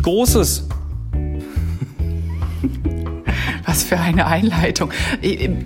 geschieht Großes. Was für eine Einleitung.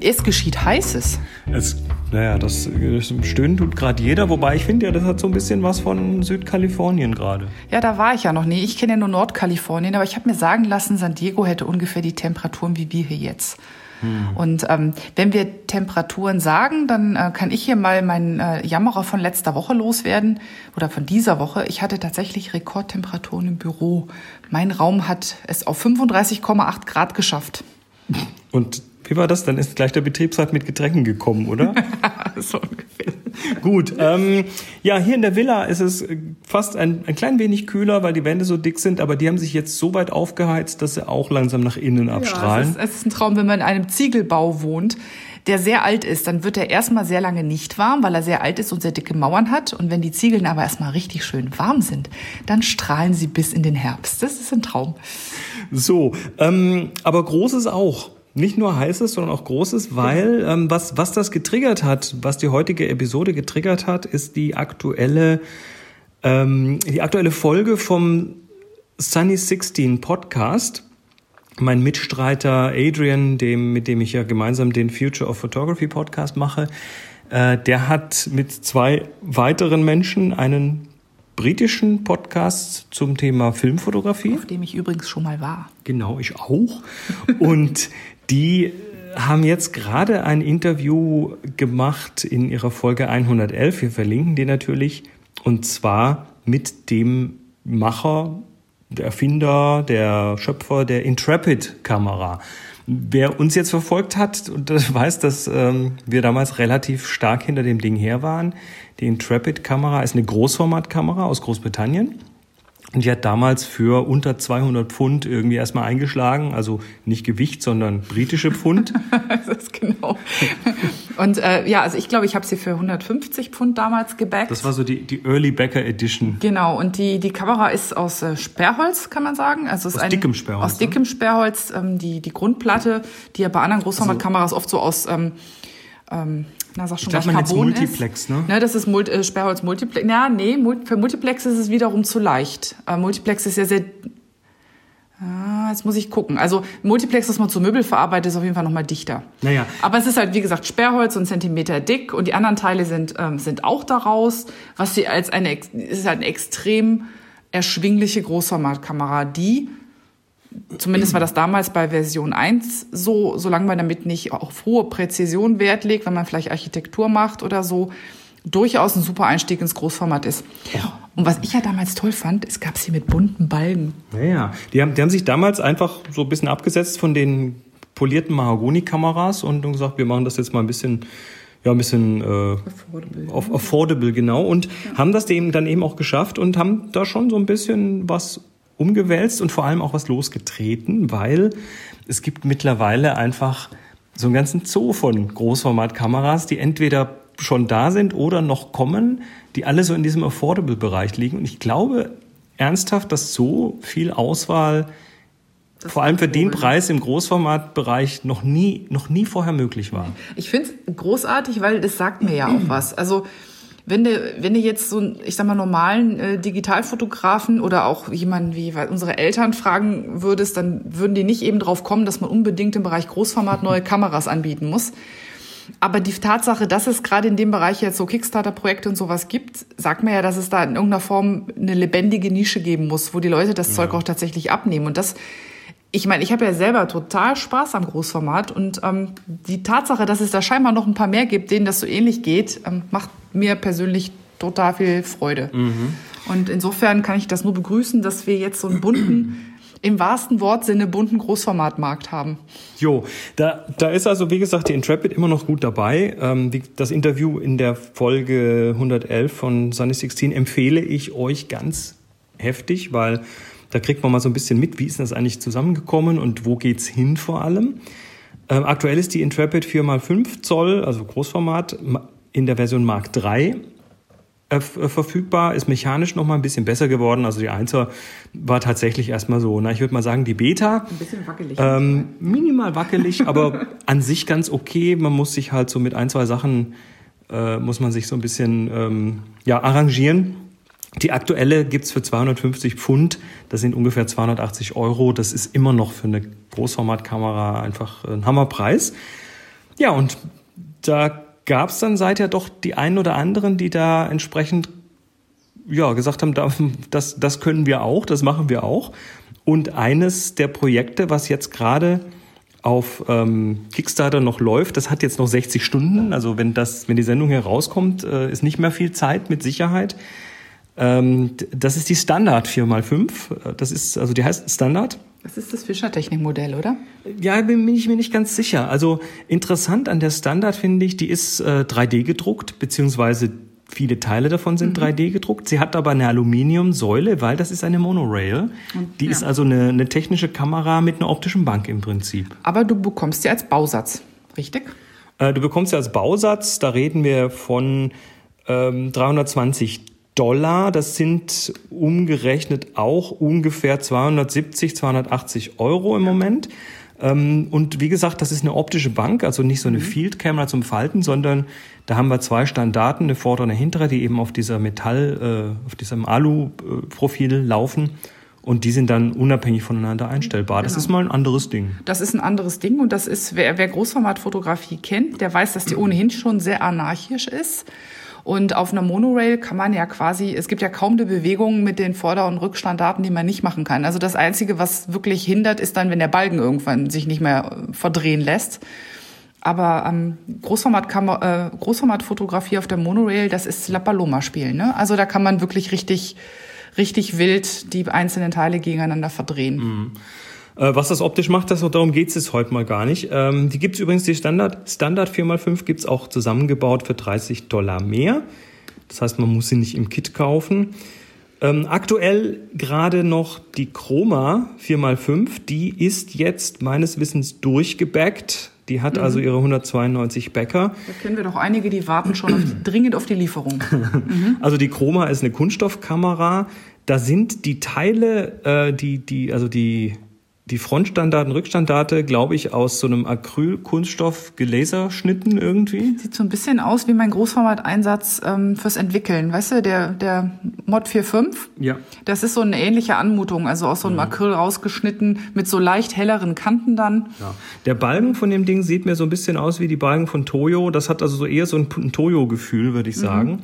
Es geschieht Heißes. Es, naja, das, das Stöhnen tut gerade jeder, wobei ich finde ja, das hat so ein bisschen was von Südkalifornien gerade. Ja, da war ich ja noch nie. Ich kenne ja nur Nordkalifornien, aber ich habe mir sagen lassen, San Diego hätte ungefähr die Temperaturen wie wir hier jetzt. Hm. Und ähm, wenn wir Temperaturen sagen, dann äh, kann ich hier mal meinen äh, Jammerer von letzter Woche loswerden oder von dieser Woche. Ich hatte tatsächlich Rekordtemperaturen im Büro. Mein Raum hat es auf 35,8 Grad geschafft. Und wie war das? Dann ist gleich der Betriebsrat mit Getränken gekommen, oder? so ungefähr. Gut. Ähm, ja, hier in der Villa ist es fast ein, ein klein wenig kühler, weil die Wände so dick sind, aber die haben sich jetzt so weit aufgeheizt, dass sie auch langsam nach innen abstrahlen. Ja, es, ist, es ist ein Traum, wenn man in einem Ziegelbau wohnt der sehr alt ist, dann wird er erstmal sehr lange nicht warm, weil er sehr alt ist und sehr dicke Mauern hat. Und wenn die Ziegeln aber erstmal richtig schön warm sind, dann strahlen sie bis in den Herbst. Das ist ein Traum. So, ähm, aber Großes auch nicht nur heißes, sondern auch großes, weil ähm, was, was das getriggert hat, was die heutige Episode getriggert hat, ist die aktuelle, ähm, die aktuelle Folge vom Sunny 16 Podcast. Mein Mitstreiter Adrian, dem, mit dem ich ja gemeinsam den Future of Photography Podcast mache, äh, der hat mit zwei weiteren Menschen einen britischen Podcast zum Thema Filmfotografie. Auf dem ich übrigens schon mal war. Genau, ich auch. Und die haben jetzt gerade ein Interview gemacht in ihrer Folge 111. Wir verlinken die natürlich. Und zwar mit dem Macher, der Erfinder, der Schöpfer der Intrepid-Kamera. Wer uns jetzt verfolgt hat und weiß, dass ähm, wir damals relativ stark hinter dem Ding her waren. Die Intrepid-Kamera ist eine Großformatkamera aus Großbritannien und die hat damals für unter 200 Pfund irgendwie erstmal eingeschlagen, also nicht Gewicht, sondern britische Pfund. das ist genau. Und äh, ja, also ich glaube, ich habe sie für 150 Pfund damals gebackt. Das war so die, die Early Backer Edition. Genau, und die, die Kamera ist aus äh, Sperrholz, kann man sagen. Also aus ein, dickem Sperrholz. Aus dickem Sperrholz. Ähm, die, die Grundplatte, die ja bei anderen Großformatkameras also, oft so aus... Ähm, ähm, na, sag schon, ich man jetzt Multiplex, ist. ne? Ne, das ist Mul äh, Sperrholz Multiplex. Ja, nee, für Multiplex ist es wiederum zu leicht. Äh, Multiplex ist ja sehr Ah, jetzt muss ich gucken. Also Multiplex, das man zu Möbel verarbeitet, ist auf jeden Fall noch mal dichter. Naja. Aber es ist halt, wie gesagt, Sperrholz und Zentimeter dick und die anderen Teile sind, ähm, sind auch daraus. Was sie als eine, ist halt eine extrem erschwingliche Großformatkamera, die zumindest war das damals bei Version 1 so, solange man damit nicht auf hohe Präzision Wert legt, wenn man vielleicht Architektur macht oder so, durchaus ein super Einstieg ins Großformat ist. Ja. Und was ich ja damals toll fand, es gab sie mit bunten Balgen. Naja, die haben, die haben sich damals einfach so ein bisschen abgesetzt von den polierten Mahagoni-Kameras und gesagt, wir machen das jetzt mal ein bisschen ja, ein bisschen äh, affordable. Affordable, genau. Und ja. haben das eben dann eben auch geschafft und haben da schon so ein bisschen was umgewälzt und vor allem auch was losgetreten, weil es gibt mittlerweile einfach so einen ganzen Zoo von Großformatkameras, die entweder schon da sind oder noch kommen, die alle so in diesem Affordable-Bereich liegen. Und ich glaube ernsthaft, dass so viel Auswahl das vor allem für den Preis im Großformatbereich noch nie, noch nie vorher möglich war. Ich finde es großartig, weil das sagt mir ja auch was. Also wenn du, wenn du jetzt so einen, ich sag mal, normalen äh, Digitalfotografen oder auch jemanden wie unsere Eltern fragen würdest, dann würden die nicht eben drauf kommen, dass man unbedingt im Bereich Großformat neue Kameras anbieten muss. Aber die Tatsache, dass es gerade in dem Bereich jetzt so Kickstarter-Projekte und sowas gibt, sagt mir ja, dass es da in irgendeiner Form eine lebendige Nische geben muss, wo die Leute das ja. Zeug auch tatsächlich abnehmen. Und das ich meine, ich habe ja selber total Spaß am Großformat und ähm, die Tatsache, dass es da scheinbar noch ein paar mehr gibt, denen das so ähnlich geht, ähm, macht mir persönlich total viel Freude. Mhm. Und insofern kann ich das nur begrüßen, dass wir jetzt so einen bunten, im wahrsten Wortsinne bunten Großformatmarkt haben. Jo, da, da ist also, wie gesagt, die Intrepid immer noch gut dabei. Ähm, das Interview in der Folge 111 von Sunny 16 empfehle ich euch ganz heftig, weil da kriegt man mal so ein bisschen mit, wie ist das eigentlich zusammengekommen und wo geht's hin vor allem. Ähm, aktuell ist die Intrepid 4x5 Zoll, also Großformat, in der Version Mark III äh, äh, verfügbar, ist mechanisch noch mal ein bisschen besser geworden. Also die 1er war tatsächlich erstmal so, na, ich würde mal sagen, die Beta. Ein bisschen wackelig. Ähm, minimal wackelig, aber an sich ganz okay. Man muss sich halt so mit ein, zwei Sachen, äh, muss man sich so ein bisschen ähm, ja, arrangieren. Die aktuelle gibt's für 250 Pfund. Das sind ungefähr 280 Euro. Das ist immer noch für eine Großformatkamera einfach ein Hammerpreis. Ja, und da gab's dann seither doch die einen oder anderen, die da entsprechend ja, gesagt haben, das, das können wir auch, das machen wir auch. Und eines der Projekte, was jetzt gerade auf ähm, Kickstarter noch läuft, das hat jetzt noch 60 Stunden. Also wenn das, wenn die Sendung hier rauskommt, äh, ist nicht mehr viel Zeit mit Sicherheit. Ähm, das ist die Standard 4x5. Das ist, also die heißt Standard. Das ist das Fischer-Technik-Modell, oder? Ja, bin ich mir nicht ganz sicher. Also interessant an der Standard finde ich, die ist äh, 3D gedruckt, beziehungsweise Viele Teile davon sind mhm. 3D gedruckt. Sie hat aber eine Aluminiumsäule, weil das ist eine Monorail. Die ja. ist also eine, eine, technische Kamera mit einer optischen Bank im Prinzip. Aber du bekommst sie als Bausatz, richtig? Äh, du bekommst sie als Bausatz. Da reden wir von ähm, 320 Dollar. Das sind umgerechnet auch ungefähr 270, 280 Euro im Moment. Ähm, und wie gesagt, das ist eine optische Bank, also nicht so eine mhm. Field Camera zum Falten, sondern da haben wir zwei Standarten, eine vordere und eine hintere, die eben auf dieser Metall, äh, auf diesem Alu-Profil laufen. Und die sind dann unabhängig voneinander einstellbar. Genau. Das ist mal ein anderes Ding. Das ist ein anderes Ding und das ist, wer, wer Großformatfotografie kennt, der weiß, dass die ohnehin schon sehr anarchisch ist. Und auf einer Monorail kann man ja quasi, es gibt ja kaum eine Bewegung mit den Vorder- und Rückstanddaten, die man nicht machen kann. Also das Einzige, was wirklich hindert, ist dann, wenn der Balken irgendwann sich nicht mehr verdrehen lässt. Aber ähm, Großformat äh, Großformatfotografie auf der Monorail, das ist La Paloma spielen. Ne? Also da kann man wirklich richtig, richtig wild die einzelnen Teile gegeneinander verdrehen. Mhm. Äh, was das optisch macht, das, darum geht es heute mal gar nicht. Ähm, die gibt's übrigens, die Standard, Standard 4x5 gibt's auch zusammengebaut für 30 Dollar mehr. Das heißt, man muss sie nicht im Kit kaufen. Ähm, aktuell gerade noch die Chroma 4x5, die ist jetzt meines Wissens durchgebackt. Die hat also mhm. ihre 192 Bäcker. Da kennen wir doch einige, die warten schon auf, dringend auf die Lieferung. Mhm. Also die Chroma ist eine Kunststoffkamera. Da sind die Teile, äh, die, die, also die die Frontstandarten, Rückstandarte, glaube ich, aus so einem Acryl-Kunststoff gelaserschnitten irgendwie. Sieht so ein bisschen aus wie mein Großformat-Einsatz ähm, fürs Entwickeln. Weißt du, der, der Mod 4.5? Ja. Das ist so eine ähnliche Anmutung, also aus so einem mhm. Acryl rausgeschnitten, mit so leicht helleren Kanten dann. Ja. Der Balken von dem Ding sieht mir so ein bisschen aus wie die Balken von Toyo. Das hat also so eher so ein, ein Toyo-Gefühl, würde ich mhm. sagen. Mhm.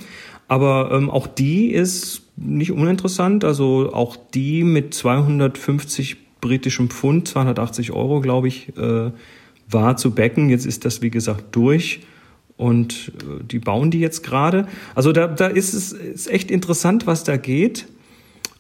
Aber ähm, auch die ist nicht uninteressant. Also auch die mit 250 britischem Pfund, 280 Euro, glaube ich, äh, war zu backen. Jetzt ist das, wie gesagt, durch und äh, die bauen die jetzt gerade. Also da, da ist es ist echt interessant, was da geht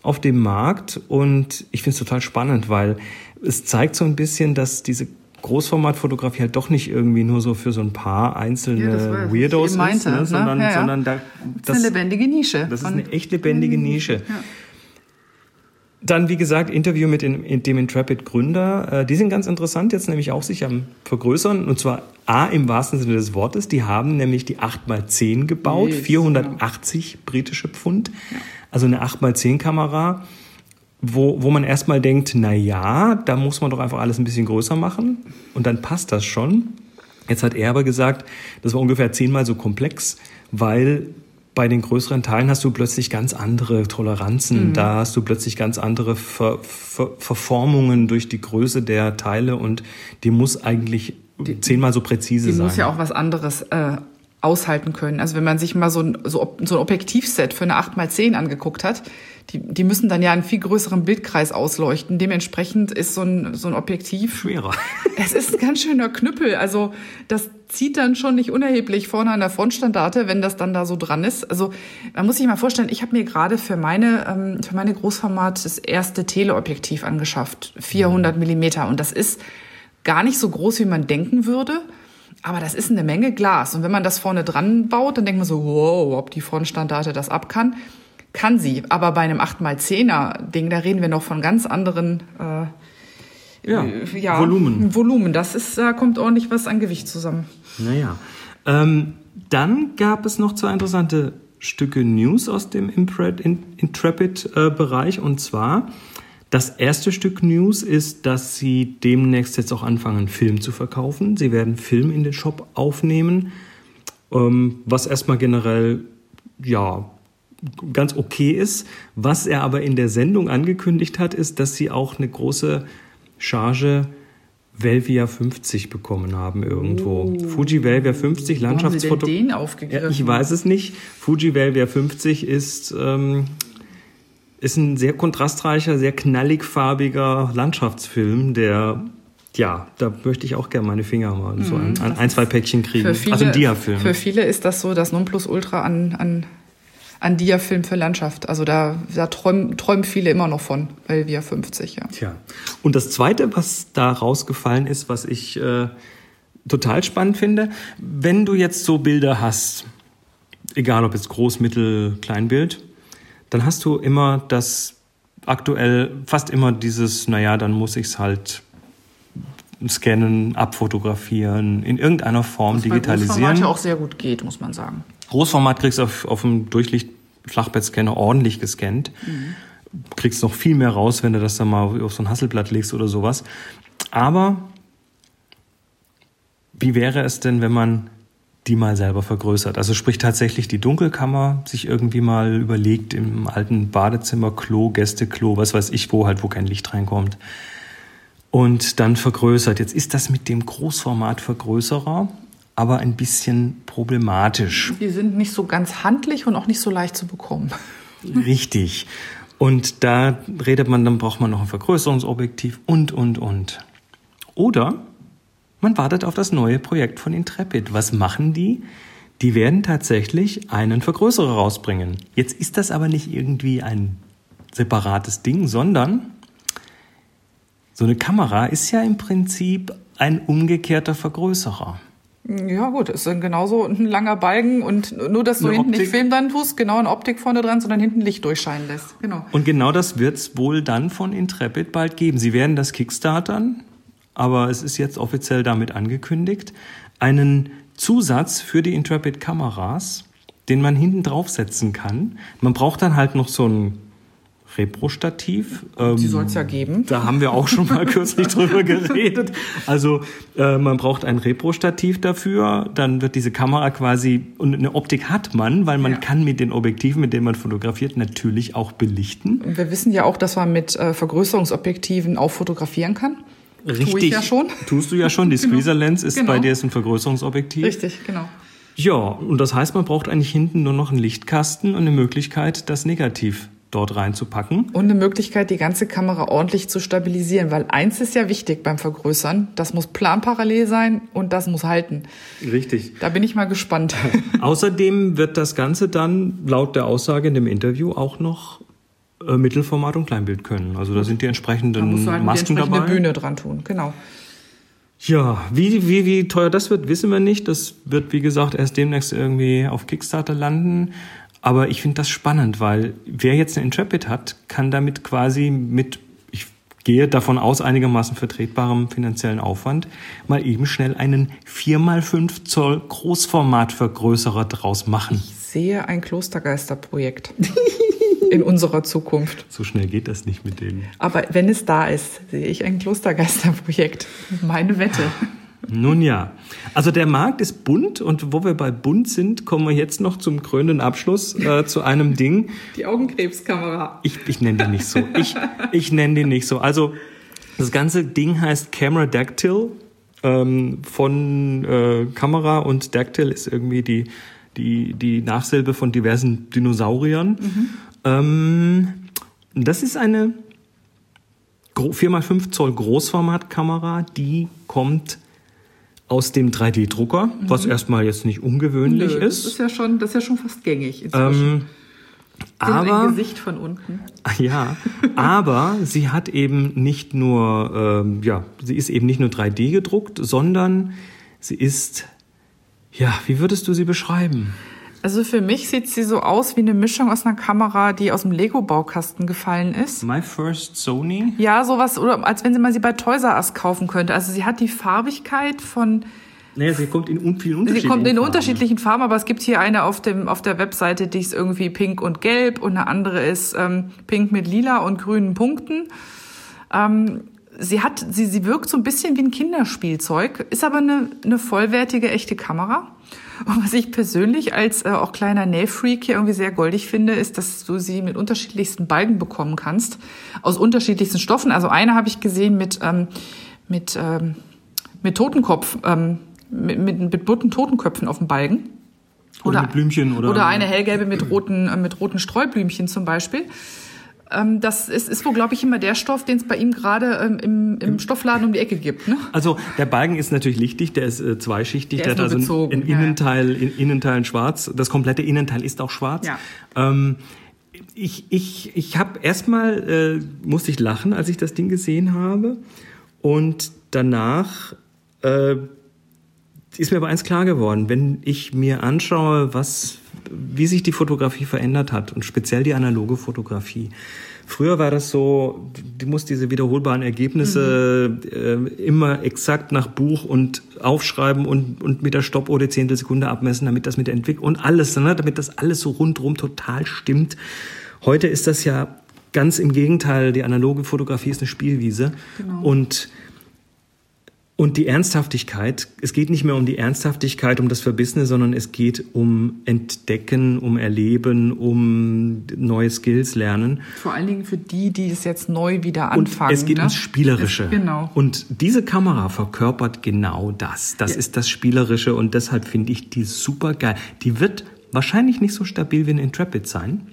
auf dem Markt und ich finde es total spannend, weil es zeigt so ein bisschen, dass diese Großformatfotografie halt doch nicht irgendwie nur so für so ein paar einzelne ja, Weirdos meinte, ist, ne? ne? sondern, ja, ja. sondern da, das, das ist eine lebendige Nische. Das ist eine echt lebendige Nische. Ja. Dann, wie gesagt, Interview mit dem Intrepid-Gründer. Äh, die sind ganz interessant, jetzt nämlich auch sich am Vergrößern. Und zwar A, im wahrsten Sinne des Wortes. Die haben nämlich die 8x10 gebaut, yes, 480 genau. britische Pfund. Ja. Also eine 8x10-Kamera, wo, wo man erstmal denkt, na ja, da muss man doch einfach alles ein bisschen größer machen. Und dann passt das schon. Jetzt hat er aber gesagt, das war ungefähr zehnmal so komplex, weil bei den größeren Teilen hast du plötzlich ganz andere Toleranzen. Mhm. Da hast du plötzlich ganz andere Ver Ver Verformungen durch die Größe der Teile und die muss eigentlich die, zehnmal so präzise die sein. Die muss ja auch was anderes äh, aushalten können. Also wenn man sich mal so ein, so, so ein Objektivset für eine 8x10 angeguckt hat, die, die müssen dann ja einen viel größeren Bildkreis ausleuchten. Dementsprechend ist so ein, so ein Objektiv schwerer. Es ist ein ganz schöner Knüppel. Also das zieht dann schon nicht unerheblich vorne an der Frontstandarte, wenn das dann da so dran ist. Also man muss sich mal vorstellen, ich habe mir gerade für meine ähm, für meine Großformat das erste Teleobjektiv angeschafft, 400 Millimeter, und das ist gar nicht so groß, wie man denken würde. Aber das ist eine Menge Glas. Und wenn man das vorne dran baut, dann denkt man so, wow, ob die Frontstandarte das ab kann. Kann sie. Aber bei einem 8x10er Ding, da reden wir noch von ganz anderen äh, ja, äh, ja, Volumen. Volumen. Das ist, da kommt ordentlich was an Gewicht zusammen. Naja. Ähm, dann gab es noch zwei interessante Stücke News aus dem Intrepid-Bereich. Und zwar das erste Stück News ist, dass sie demnächst jetzt auch anfangen, Film zu verkaufen. Sie werden Film in den Shop aufnehmen, ähm, was erstmal generell, ja, ganz okay ist. Was er aber in der Sendung angekündigt hat, ist, dass sie auch eine große Charge Velvia 50 bekommen haben irgendwo. Oh. Fuji Velvia 50 Landschaftsfoto. Haben Sie denn den aufgegriffen? Ja, ich weiß es nicht. Fuji Velvia 50 ist ähm, ist ein sehr kontrastreicher, sehr knallig farbiger Landschaftsfilm, der ja, da möchte ich auch gerne meine Finger mal so ein, mhm. ein, zwei Päckchen kriegen. Viele, also ein Dia-Film. Für viele ist das so das Nonplusultra an, an, an Dia-Film für Landschaft. Also da, da träumen, träumen viele immer noch von, weil wir 50, ja. Tja. Und das Zweite, was da rausgefallen ist, was ich äh, total spannend finde, wenn du jetzt so Bilder hast, egal ob jetzt Groß, Mittel, Kleinbild, dann hast du immer das aktuell fast immer dieses, naja, dann muss ich es halt scannen, abfotografieren, in irgendeiner Form Was digitalisieren. Was ja auch sehr gut geht, muss man sagen. Großformat kriegst du auf, auf dem Durchlicht-Flachbettscanner ordentlich gescannt. Mhm. Kriegst noch viel mehr raus, wenn du das dann mal auf so ein Hasselblatt legst oder sowas. Aber wie wäre es denn, wenn man die mal selber vergrößert. Also sprich tatsächlich die Dunkelkammer sich irgendwie mal überlegt im alten Badezimmer, Klo, Gästeklo, was weiß ich wo, halt wo kein Licht reinkommt. Und dann vergrößert. Jetzt ist das mit dem Großformatvergrößerer aber ein bisschen problematisch. Die sind nicht so ganz handlich und auch nicht so leicht zu bekommen. Richtig. Und da redet man, dann braucht man noch ein Vergrößerungsobjektiv und, und, und. Oder man wartet auf das neue Projekt von Intrepid. Was machen die? Die werden tatsächlich einen Vergrößerer rausbringen. Jetzt ist das aber nicht irgendwie ein separates Ding, sondern so eine Kamera ist ja im Prinzip ein umgekehrter Vergrößerer. Ja gut, es ist genauso ein langer Balken und nur, dass du eine hinten Optik. nicht Film dann tust, genau eine Optik vorne dran, sondern hinten Licht durchscheinen lässt. Genau. Und genau das wird es wohl dann von Intrepid bald geben. Sie werden das Kickstartern, aber es ist jetzt offiziell damit angekündigt, einen Zusatz für die Intrepid Kameras, den man hinten draufsetzen kann. Man braucht dann halt noch so ein Repro-Stativ. Die ähm, soll es ja geben. Da haben wir auch schon mal kürzlich drüber geredet. Also äh, man braucht ein Repro-Stativ dafür. Dann wird diese Kamera quasi, und eine Optik hat man, weil man ja. kann mit den Objektiven, mit denen man fotografiert, natürlich auch belichten. Und wir wissen ja auch, dass man mit äh, Vergrößerungsobjektiven auch fotografieren kann. Richtig. Tue ich ja schon. Tust du ja schon. Die genau. Squeezer Lens ist genau. bei dir ist ein Vergrößerungsobjektiv. Richtig, genau. Ja, und das heißt, man braucht eigentlich hinten nur noch einen Lichtkasten und eine Möglichkeit, das Negativ dort reinzupacken. Und eine Möglichkeit, die ganze Kamera ordentlich zu stabilisieren, weil eins ist ja wichtig beim Vergrößern, das muss planparallel sein und das muss halten. Richtig. Da bin ich mal gespannt. Außerdem wird das Ganze dann laut der Aussage in dem Interview auch noch äh, Mittelformat und Kleinbild können. Also da sind die entsprechenden da musst du halt Masken die entsprechende dabei. Bühne dran tun, genau. Ja, wie, wie, wie teuer das wird, wissen wir nicht. Das wird, wie gesagt, erst demnächst irgendwie auf Kickstarter landen. Aber ich finde das spannend, weil wer jetzt eine Intrepid hat, kann damit quasi mit, ich gehe davon aus, einigermaßen vertretbarem finanziellen Aufwand, mal eben schnell einen 4x5 Zoll Großformatvergrößerer draus machen. Ich sehe ein Klostergeisterprojekt. in unserer Zukunft. So schnell geht das nicht mit denen. Aber wenn es da ist, sehe ich ein Klostergeisterprojekt. Meine Wette. Nun ja, also der Markt ist bunt und wo wir bei bunt sind, kommen wir jetzt noch zum krönenden Abschluss äh, zu einem Ding. Die Augenkrebskamera. Ich, ich nenne den nicht so. Ich, ich nenne den nicht so. Also das ganze Ding heißt Camera Dactyl ähm, von äh, Kamera und Dactyl ist irgendwie die, die, die Nachsilbe von diversen Dinosauriern. Mhm. Ähm, das ist eine 4x5 Zoll Großformatkamera, die kommt aus dem 3D-Drucker, mhm. was erstmal jetzt nicht ungewöhnlich Nö, ist. Das ist ja schon, das ist ja schon fast gängig inzwischen. Ähm, aber ein Gesicht von unten. Ja, aber sie hat eben nicht nur, ähm, ja, sie ist eben nicht nur 3D gedruckt, sondern sie ist, ja, wie würdest du sie beschreiben? Also für mich sieht sie so aus wie eine Mischung aus einer Kamera, die aus dem Lego-Baukasten gefallen ist. My First Sony? Ja, sowas, oder als wenn sie mal sie bei Toys R Us kaufen könnte. Also sie hat die Farbigkeit von... Naja, sie kommt in vielen unterschiedlichen Sie kommt in Farben. unterschiedlichen Farben, aber es gibt hier eine auf, dem, auf der Webseite, die ist irgendwie pink und gelb und eine andere ist ähm, pink mit lila und grünen Punkten. Ähm, sie hat, sie, sie wirkt so ein bisschen wie ein Kinderspielzeug, ist aber eine, eine vollwertige, echte Kamera. Und was ich persönlich als äh, auch kleiner Nähfreak hier irgendwie sehr goldig finde, ist, dass du sie mit unterschiedlichsten Balken bekommen kannst, aus unterschiedlichsten Stoffen. Also eine habe ich gesehen mit, ähm, mit, ähm, mit Totenkopf, ähm, mit, mit, mit bunten Totenköpfen auf dem Balken. Oder, oder mit Blümchen oder. Oder eine hellgelbe mit roten, äh, mit roten Streublümchen zum Beispiel. Ähm, das ist, ist wohl, glaube ich, immer der Stoff, den es bei ihm gerade ähm, im, im Stoffladen um die Ecke gibt. Ne? Also der Balken ist natürlich lichtig, der ist äh, zweischichtig, der, der hat also bezogen. ein Innenteil, in, Innenteil schwarz. Das komplette Innenteil ist auch schwarz. Ja. Ähm, ich ich, ich habe erstmal äh, musste ich lachen, als ich das Ding gesehen habe. Und danach äh, ist mir aber eins klar geworden, wenn ich mir anschaue, was wie sich die Fotografie verändert hat und speziell die analoge Fotografie. Früher war das so, du musst diese wiederholbaren Ergebnisse mhm. äh, immer exakt nach Buch und aufschreiben und, und mit der Stoppuhr die Zehntelsekunde abmessen, damit das mit der Entwicklung und alles, ne, damit das alles so rundrum total stimmt. Heute ist das ja ganz im Gegenteil, die analoge Fotografie ist eine Spielwiese genau. und und die Ernsthaftigkeit, es geht nicht mehr um die Ernsthaftigkeit, um das Verbissene, sondern es geht um Entdecken, um Erleben, um neue Skills lernen. Vor allen Dingen für die, die es jetzt neu wieder anfangen. Und es geht ne? ums Spielerische. Es, genau. Und diese Kamera verkörpert genau das. Das ja. ist das Spielerische und deshalb finde ich die super geil. Die wird wahrscheinlich nicht so stabil wie ein Intrepid sein.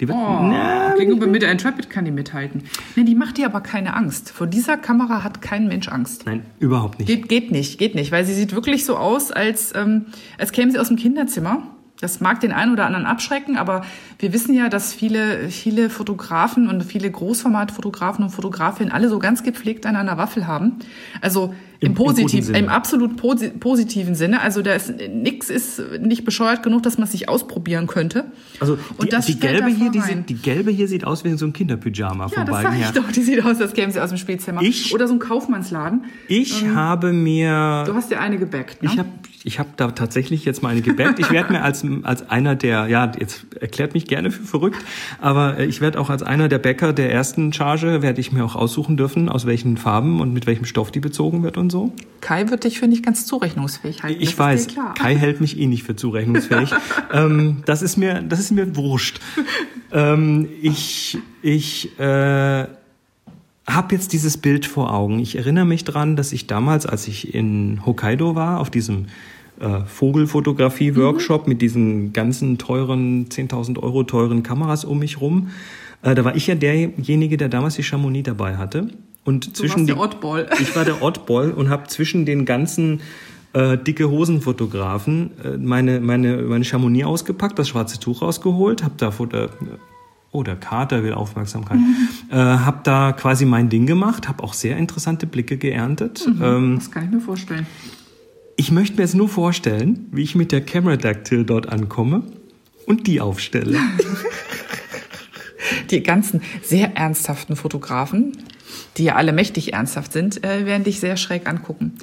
Die wird, oh, na, gegenüber mit der Intrepid kann die mithalten. Nee, die macht dir aber keine Angst. Vor dieser Kamera hat kein Mensch Angst. Nein, überhaupt nicht. Geht, geht nicht, geht nicht, weil sie sieht wirklich so aus, als, ähm, als käme sie aus dem Kinderzimmer. Das mag den einen oder anderen abschrecken, aber wir wissen ja, dass viele, viele Fotografen und viele Großformatfotografen und Fotografinnen alle so ganz gepflegt an einer Waffel haben. Also im, Im positiven, im, im absolut positiven Sinne. Also da ist nix ist nicht bescheuert genug, dass man es sich ausprobieren könnte. Also die, und das die gelbe hier, die, sieht, die gelbe hier sieht aus wie so ein Kinderpyjama ja, von das beiden her. doch, die sieht aus, als käme sie aus dem Spielzimmer. Ich, oder so ein Kaufmannsladen. Ich ähm, habe mir. Du hast dir eine gebackt. Ne? Ich habe ich hab da tatsächlich jetzt mal eine gebackt. Ich werde mir als als einer der, ja, jetzt erklärt mich gerne für verrückt, aber äh, ich werde auch als einer der Bäcker der ersten Charge werde ich mir auch aussuchen dürfen, aus welchen Farben und mit welchem Stoff die bezogen wird und so. Kai wird dich für nicht ganz zurechnungsfähig halten. Ich weiß, Kai hält mich eh nicht für zurechnungsfähig. ähm, das ist mir, das ist mir wurscht. ähm, ich, ich, äh, habe jetzt dieses Bild vor Augen. Ich erinnere mich dran, dass ich damals, als ich in Hokkaido war, auf diesem äh, Vogelfotografie-Workshop mhm. mit diesen ganzen teuren, 10.000 Euro teuren Kameras um mich rum, äh, da war ich ja derjenige, der damals die Chamonix dabei hatte. Und du zwischen der Oddball. Ich war der Oddball und habe zwischen den ganzen äh, dicke Hosenfotografen äh, meine meine meine Chamonix ausgepackt, das schwarze Tuch rausgeholt, habe da Foto Oh, der Kater will Aufmerksamkeit. Mhm. Äh, hab da quasi mein Ding gemacht, habe auch sehr interessante Blicke geerntet. Mhm, ähm, das kann ich mir vorstellen. Ich möchte mir jetzt nur vorstellen, wie ich mit der Camera Dactyl dort ankomme und die aufstelle. die ganzen sehr ernsthaften Fotografen, die ja alle mächtig ernsthaft sind, äh, werden dich sehr schräg angucken.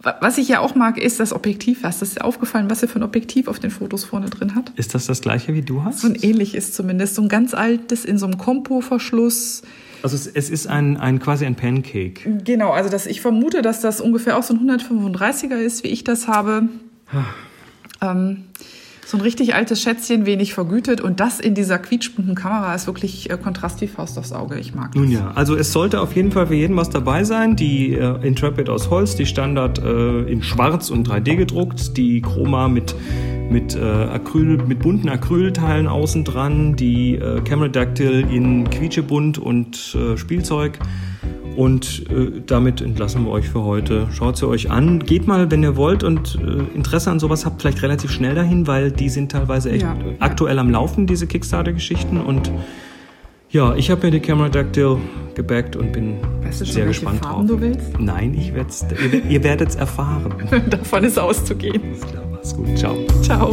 Was ich ja auch mag, ist das Objektiv. Was ist dir aufgefallen, was er für ein Objektiv auf den Fotos vorne drin hat? Ist das das gleiche, wie du hast? So ein ähnliches zumindest. So ein ganz altes in so einem Kompo-Verschluss. Also es, es, ist ein, ein quasi ein Pancake. Genau, also das, ich vermute, dass das ungefähr auch so ein 135er ist, wie ich das habe. Ah. Ähm, so ein richtig altes Schätzchen, wenig vergütet und das in dieser quietschbunten Kamera ist wirklich äh, Kontrast wie Faust aufs Auge. Ich mag das. Nun ja, also es sollte auf jeden Fall für jeden was dabei sein. Die äh, Intrepid aus Holz, die Standard äh, in Schwarz und 3D gedruckt, die Chroma mit mit äh, Acryl, mit bunten Acrylteilen außen dran, die äh, Camera Dactyl in quietschebunt und äh, Spielzeug. Und äh, damit entlassen wir euch für heute. Schaut sie euch an. Geht mal, wenn ihr wollt und äh, Interesse an sowas habt, vielleicht relativ schnell dahin, weil die sind teilweise echt ja. aktuell am Laufen, diese Kickstarter-Geschichten. Und ja, ich habe mir die Camera Dactyl gebackt und bin weißt du schon, sehr gespannt Farben drauf. Du willst? Nein, ich werd's, ihr, ihr werdet es erfahren. Davon ist auszugehen. Alles klar, mach's gut. Ciao. Ciao.